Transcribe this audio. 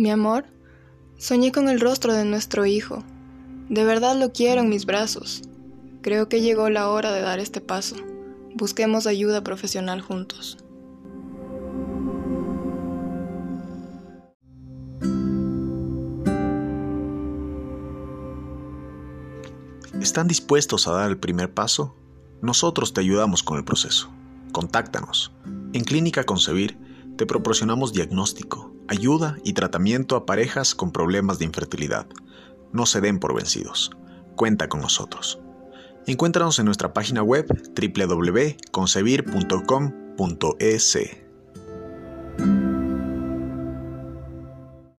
Mi amor, soñé con el rostro de nuestro hijo. De verdad lo quiero en mis brazos. Creo que llegó la hora de dar este paso. Busquemos ayuda profesional juntos. ¿Están dispuestos a dar el primer paso? Nosotros te ayudamos con el proceso. Contáctanos. En Clínica Concebir te proporcionamos diagnóstico, ayuda y tratamiento a parejas con problemas de infertilidad. No se den por vencidos. Cuenta con nosotros. Encuéntranos en nuestra página web www.concebir.com.es.